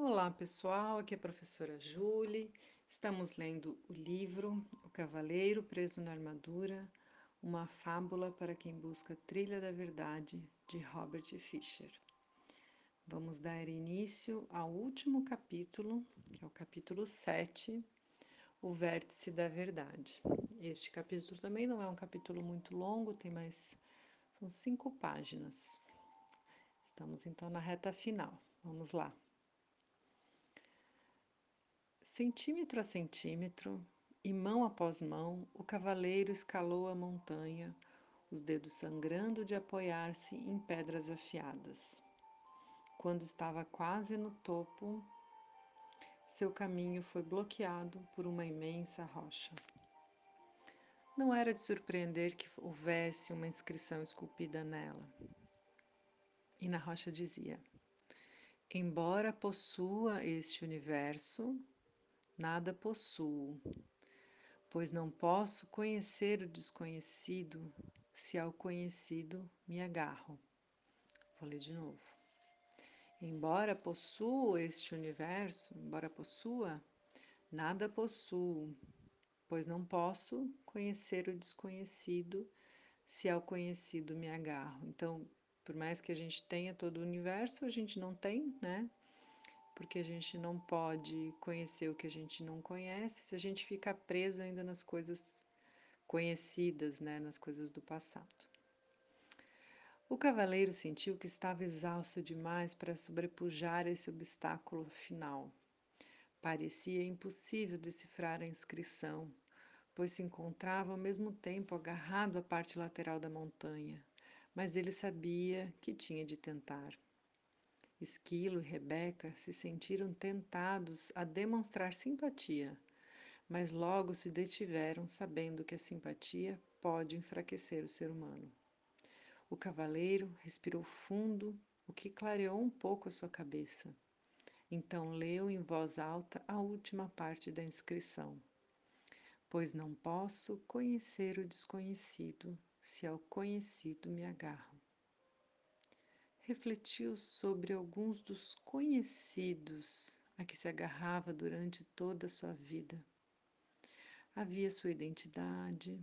Olá pessoal, aqui é a professora Julie. Estamos lendo o livro O Cavaleiro Preso na Armadura, uma fábula para quem busca trilha da verdade, de Robert Fisher. Vamos dar início ao último capítulo, que é o capítulo 7, O Vértice da Verdade. Este capítulo também não é um capítulo muito longo, tem mais são cinco páginas. Estamos então na reta final. Vamos lá. Centímetro a centímetro, e mão após mão, o cavaleiro escalou a montanha, os dedos sangrando de apoiar-se em pedras afiadas. Quando estava quase no topo, seu caminho foi bloqueado por uma imensa rocha. Não era de surpreender que houvesse uma inscrição esculpida nela. E na rocha dizia: Embora possua este universo, nada possuo, pois não posso conhecer o desconhecido se ao conhecido me agarro. Vou ler de novo. Embora possua este universo, embora possua, nada possuo, pois não posso conhecer o desconhecido se ao conhecido me agarro. Então, por mais que a gente tenha todo o universo, a gente não tem, né? Porque a gente não pode conhecer o que a gente não conhece se a gente ficar preso ainda nas coisas conhecidas, né, nas coisas do passado. O cavaleiro sentiu que estava exausto demais para sobrepujar esse obstáculo final. Parecia impossível decifrar a inscrição, pois se encontrava ao mesmo tempo agarrado à parte lateral da montanha, mas ele sabia que tinha de tentar. Esquilo e Rebeca se sentiram tentados a demonstrar simpatia, mas logo se detiveram, sabendo que a simpatia pode enfraquecer o ser humano. O cavaleiro respirou fundo, o que clareou um pouco a sua cabeça. Então leu em voz alta a última parte da inscrição. Pois não posso conhecer o desconhecido, se ao conhecido me agarro refletiu sobre alguns dos conhecidos a que se agarrava durante toda a sua vida. Havia sua identidade,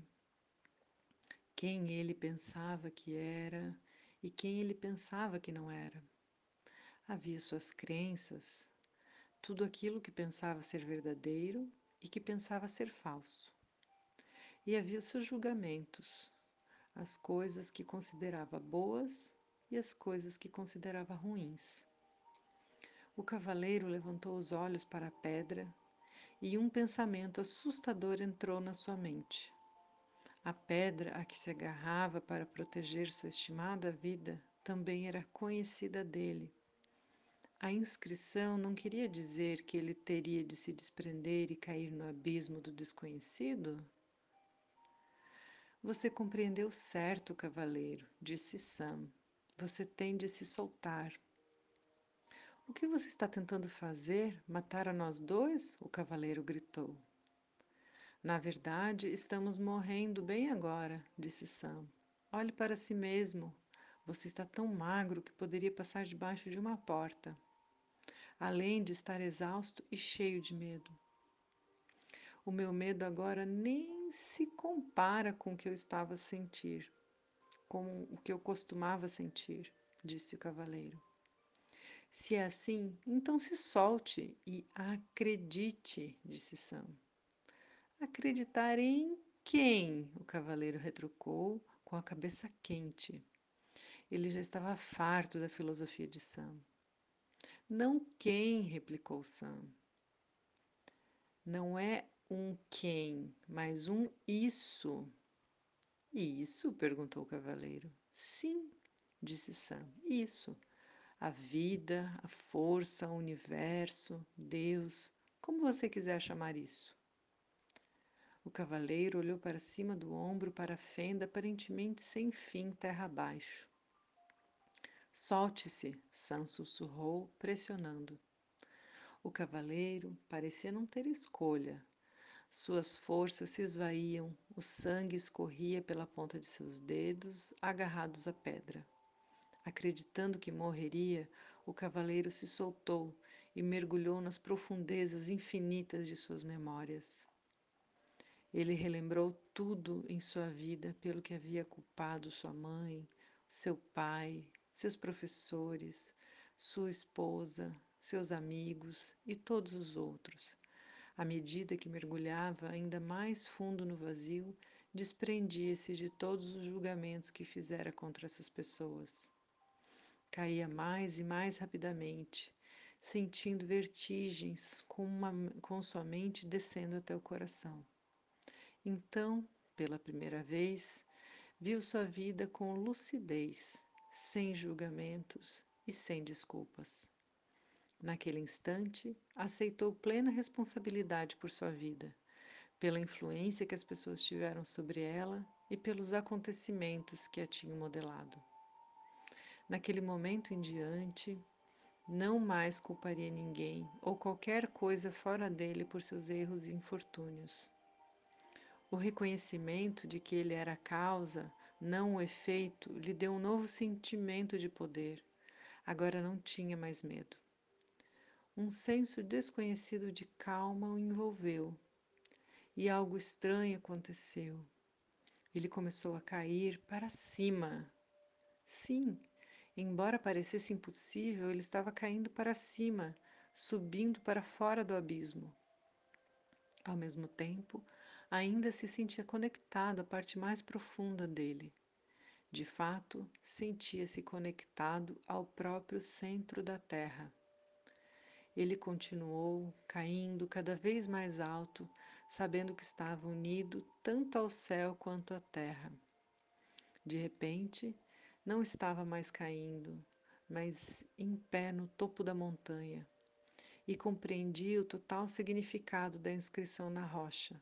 quem ele pensava que era e quem ele pensava que não era. Havia suas crenças, tudo aquilo que pensava ser verdadeiro e que pensava ser falso. E havia os seus julgamentos, as coisas que considerava boas e as coisas que considerava ruins. O cavaleiro levantou os olhos para a pedra e um pensamento assustador entrou na sua mente. A pedra a que se agarrava para proteger sua estimada vida também era conhecida dele. A inscrição não queria dizer que ele teria de se desprender e cair no abismo do desconhecido? Você compreendeu certo, cavaleiro, disse Sam. Você tem de se soltar. O que você está tentando fazer? Matar a nós dois? O cavaleiro gritou. Na verdade, estamos morrendo bem agora, disse Sam. Olhe para si mesmo. Você está tão magro que poderia passar debaixo de uma porta. Além de estar exausto e cheio de medo. O meu medo agora nem se compara com o que eu estava a sentir com o que eu costumava sentir, disse o cavaleiro. Se é assim, então se solte e acredite, disse Sam. Acreditar em quem? O cavaleiro retrucou com a cabeça quente. Ele já estava farto da filosofia de Sam. Não quem, replicou Sam. Não é um quem, mas um isso. Isso? perguntou o cavaleiro. Sim, disse Sam. Isso. A vida, a força, o universo, Deus, como você quiser chamar isso. O cavaleiro olhou para cima do ombro para a fenda aparentemente sem fim terra abaixo. Solte-se, Sam sussurrou, pressionando. O cavaleiro parecia não ter escolha. Suas forças se esvaíam, o sangue escorria pela ponta de seus dedos, agarrados à pedra. Acreditando que morreria, o cavaleiro se soltou e mergulhou nas profundezas infinitas de suas memórias. Ele relembrou tudo em sua vida pelo que havia culpado sua mãe, seu pai, seus professores, sua esposa, seus amigos e todos os outros. À medida que mergulhava ainda mais fundo no vazio, desprendia-se de todos os julgamentos que fizera contra essas pessoas. Caía mais e mais rapidamente, sentindo vertigens com, uma, com sua mente descendo até o coração. Então, pela primeira vez, viu sua vida com lucidez, sem julgamentos e sem desculpas. Naquele instante, aceitou plena responsabilidade por sua vida, pela influência que as pessoas tiveram sobre ela e pelos acontecimentos que a tinham modelado. Naquele momento em diante, não mais culparia ninguém ou qualquer coisa fora dele por seus erros e infortúnios. O reconhecimento de que ele era a causa, não o efeito, lhe deu um novo sentimento de poder. Agora não tinha mais medo. Um senso desconhecido de calma o envolveu. E algo estranho aconteceu. Ele começou a cair para cima. Sim, embora parecesse impossível, ele estava caindo para cima, subindo para fora do abismo. Ao mesmo tempo, ainda se sentia conectado à parte mais profunda dele. De fato, sentia-se conectado ao próprio centro da Terra. Ele continuou caindo cada vez mais alto, sabendo que estava unido tanto ao céu quanto à terra. De repente, não estava mais caindo, mas em pé no topo da montanha, e compreendia o total significado da inscrição na rocha.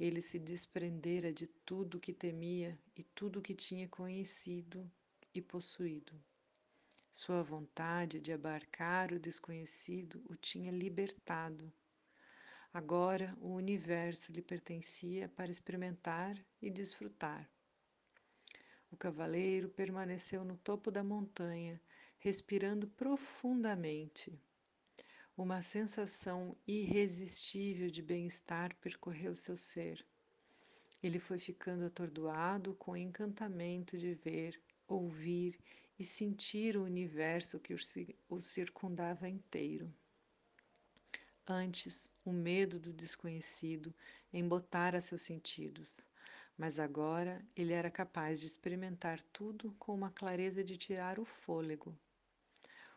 Ele se desprendera de tudo que temia e tudo que tinha conhecido e possuído. Sua vontade de abarcar o desconhecido o tinha libertado. Agora o universo lhe pertencia para experimentar e desfrutar. O cavaleiro permaneceu no topo da montanha, respirando profundamente. Uma sensação irresistível de bem-estar percorreu seu ser. Ele foi ficando atordoado com o encantamento de ver, ouvir e sentir o universo que o circundava inteiro. Antes, o medo do desconhecido embotara seus sentidos, mas agora ele era capaz de experimentar tudo com uma clareza de tirar o fôlego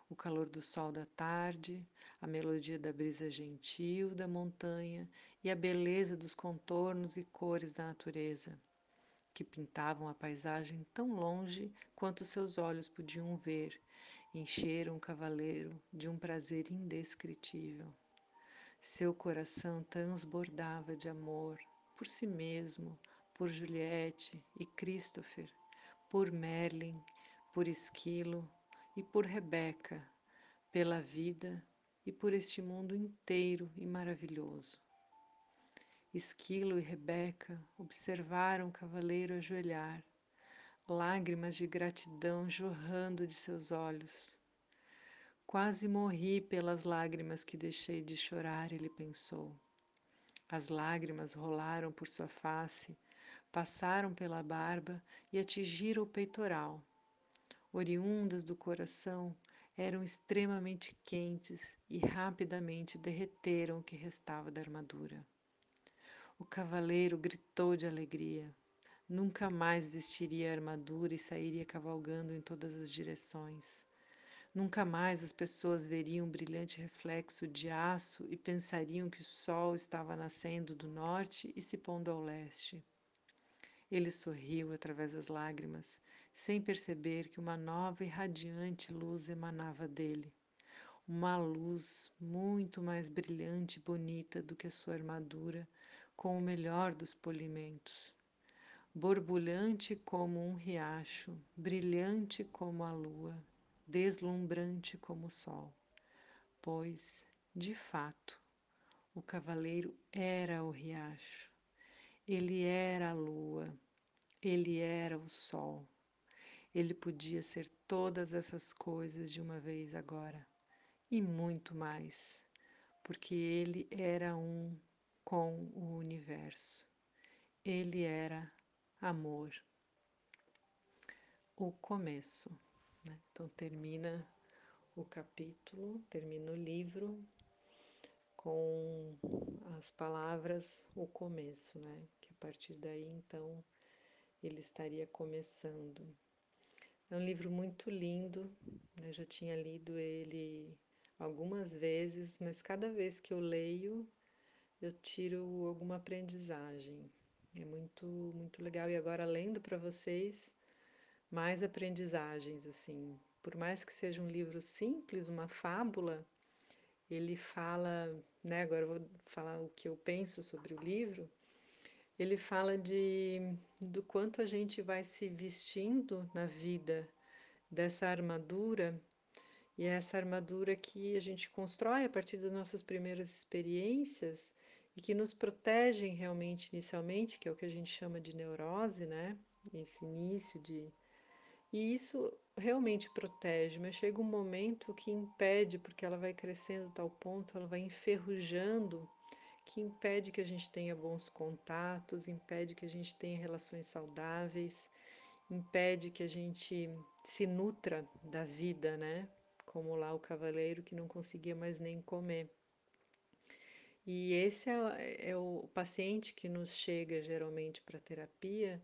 o calor do sol da tarde, a melodia da brisa gentil da montanha e a beleza dos contornos e cores da natureza, que pintavam a paisagem tão longe quanto seus olhos podiam ver, encheram o cavaleiro de um prazer indescritível. Seu coração transbordava de amor por si mesmo, por Juliette e Christopher, por Merlin, por Esquilo, e por Rebeca, pela vida e por este mundo inteiro e maravilhoso. Esquilo e Rebeca observaram o cavaleiro ajoelhar, lágrimas de gratidão jorrando de seus olhos. Quase morri pelas lágrimas que deixei de chorar, ele pensou. As lágrimas rolaram por sua face, passaram pela barba e atingiram o peitoral oriundas do coração, eram extremamente quentes e rapidamente derreteram o que restava da armadura. O cavaleiro gritou de alegria. Nunca mais vestiria a armadura e sairia cavalgando em todas as direções. Nunca mais as pessoas veriam um brilhante reflexo de aço e pensariam que o sol estava nascendo do norte e se pondo ao leste. Ele sorriu através das lágrimas sem perceber que uma nova e radiante luz emanava dele. Uma luz muito mais brilhante e bonita do que a sua armadura, com o melhor dos polimentos. Borbulhante como um riacho, brilhante como a lua, deslumbrante como o sol. Pois, de fato, o cavaleiro era o riacho, ele era a lua, ele era o sol. Ele podia ser todas essas coisas de uma vez agora. E muito mais, porque ele era um com o universo. Ele era amor. O começo. Né? Então termina o capítulo, termina o livro com as palavras o começo, né? Que a partir daí então ele estaria começando. É um livro muito lindo, eu já tinha lido ele algumas vezes, mas cada vez que eu leio eu tiro alguma aprendizagem. É muito muito legal e agora lendo para vocês mais aprendizagens assim. Por mais que seja um livro simples, uma fábula, ele fala, né, agora eu vou falar o que eu penso sobre o livro. Ele fala de do quanto a gente vai se vestindo na vida dessa armadura e é essa armadura que a gente constrói a partir das nossas primeiras experiências e que nos protegem realmente inicialmente, que é o que a gente chama de neurose, né? Esse início de. E isso realmente protege, mas chega um momento que impede, porque ela vai crescendo a tal ponto, ela vai enferrujando, que impede que a gente tenha bons contatos, impede que a gente tenha relações saudáveis, impede que a gente se nutra da vida, né? Como lá o cavaleiro que não conseguia mais nem comer. E esse é, é o paciente que nos chega geralmente para terapia,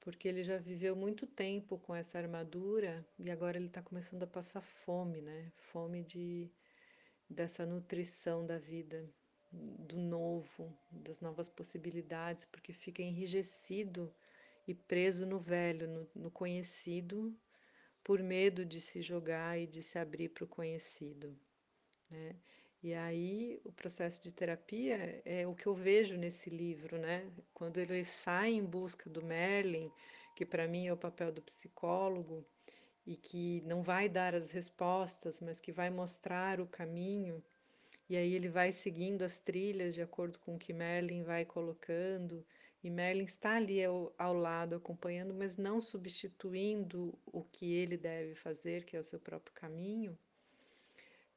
porque ele já viveu muito tempo com essa armadura e agora ele está começando a passar fome, né? Fome de dessa nutrição da vida, do novo, das novas possibilidades, porque fica enrijecido e preso no velho, no, no conhecido, por medo de se jogar e de se abrir para o conhecido. Né? E aí o processo de terapia é o que eu vejo nesse livro, né? Quando ele sai em busca do Merlin, que para mim é o papel do psicólogo e que não vai dar as respostas, mas que vai mostrar o caminho. E aí ele vai seguindo as trilhas de acordo com o que Merlin vai colocando e Merlin está ali ao, ao, lado, acompanhando, mas não substituindo o que ele deve fazer, que é o seu próprio caminho.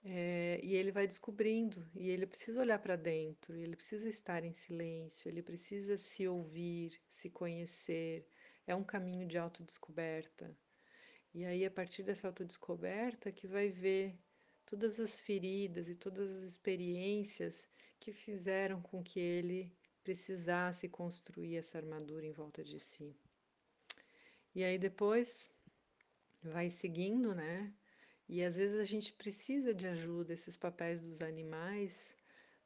É, e ele vai descobrindo, e ele precisa olhar para dentro, ele precisa estar em silêncio, ele precisa se ouvir, se conhecer. É um caminho de autodescoberta. E aí, a partir dessa autodescoberta, que vai ver todas as feridas e todas as experiências que fizeram com que ele precisasse construir essa armadura em volta de si. E aí depois vai seguindo, né? E às vezes a gente precisa de ajuda, esses papéis dos animais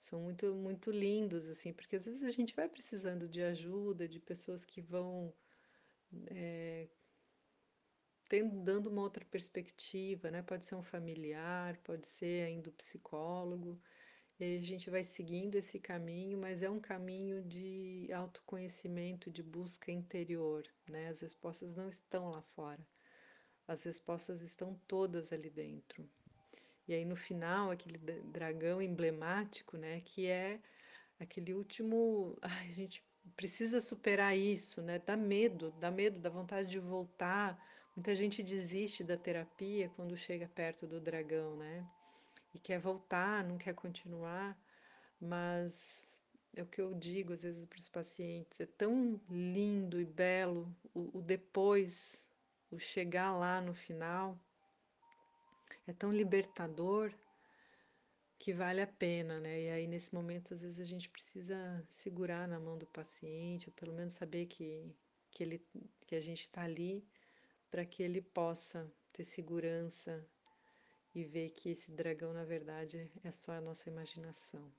são muito muito lindos assim, porque às vezes a gente vai precisando de ajuda, de pessoas que vão é, tendo, dando uma outra perspectiva, né? Pode ser um familiar, pode ser ainda o psicólogo. E a gente vai seguindo esse caminho, mas é um caminho de autoconhecimento, de busca interior, né? As respostas não estão lá fora. As respostas estão todas ali dentro. E aí no final, aquele dragão emblemático, né, que é aquele último, ai, a gente precisa superar isso, né? Dá medo, dá medo, dá vontade de voltar. Muita gente desiste da terapia quando chega perto do dragão, né? E quer voltar, não quer continuar, mas é o que eu digo às vezes para os pacientes, é tão lindo e belo o, o depois o chegar lá no final é tão libertador que vale a pena, né? E aí nesse momento às vezes a gente precisa segurar na mão do paciente, ou pelo menos saber que que ele que a gente está ali para que ele possa ter segurança e ver que esse dragão na verdade é só a nossa imaginação.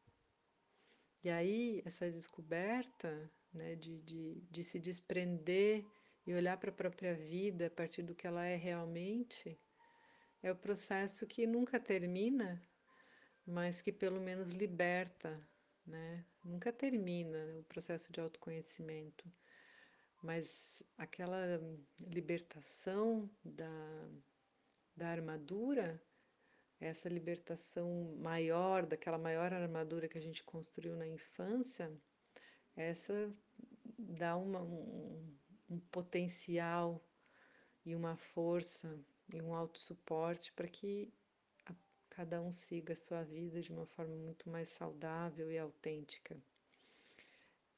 E aí essa descoberta, né, de, de, de se desprender e olhar para a própria vida a partir do que ela é realmente, é o processo que nunca termina, mas que pelo menos liberta, né? Nunca termina o processo de autoconhecimento, mas aquela libertação da, da armadura, essa libertação maior, daquela maior armadura que a gente construiu na infância, essa dá uma, um, um potencial e uma força e um autossuporte para que cada um siga a sua vida de uma forma muito mais saudável e autêntica.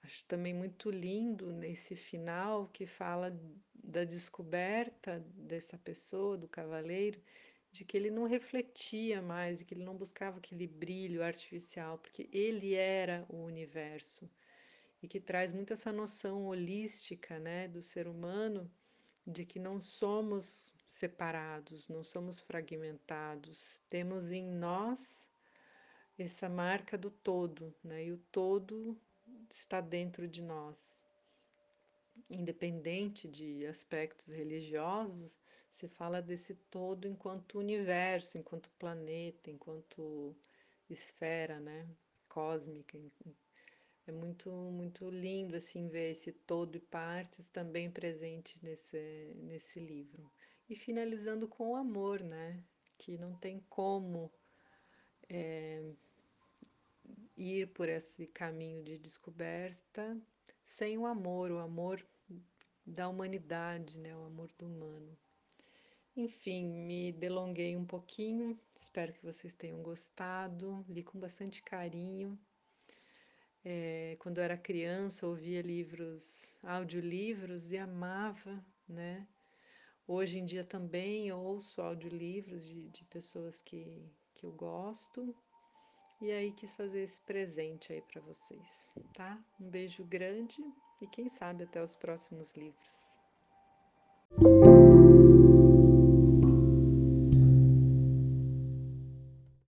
Acho também muito lindo nesse final que fala da descoberta dessa pessoa, do cavaleiro, de que ele não refletia mais, de que ele não buscava aquele brilho artificial, porque ele era o universo. E que traz muito essa noção holística né, do ser humano, de que não somos separados, não somos fragmentados, temos em nós essa marca do todo, né? E o todo está dentro de nós. Independente de aspectos religiosos, se fala desse todo enquanto universo, enquanto planeta, enquanto esfera, né, cósmica. É muito muito lindo assim ver esse todo e partes também presente nesse nesse livro. E finalizando com o amor, né, que não tem como é, ir por esse caminho de descoberta sem o amor, o amor da humanidade, né? o amor do humano. Enfim, me delonguei um pouquinho, espero que vocês tenham gostado, li com bastante carinho. É, quando eu era criança, ouvia livros, audiolivros e amava, né? Hoje em dia também ouço audiolivros de, de pessoas que, que eu gosto e aí quis fazer esse presente aí para vocês, tá? Um beijo grande e quem sabe até os próximos livros.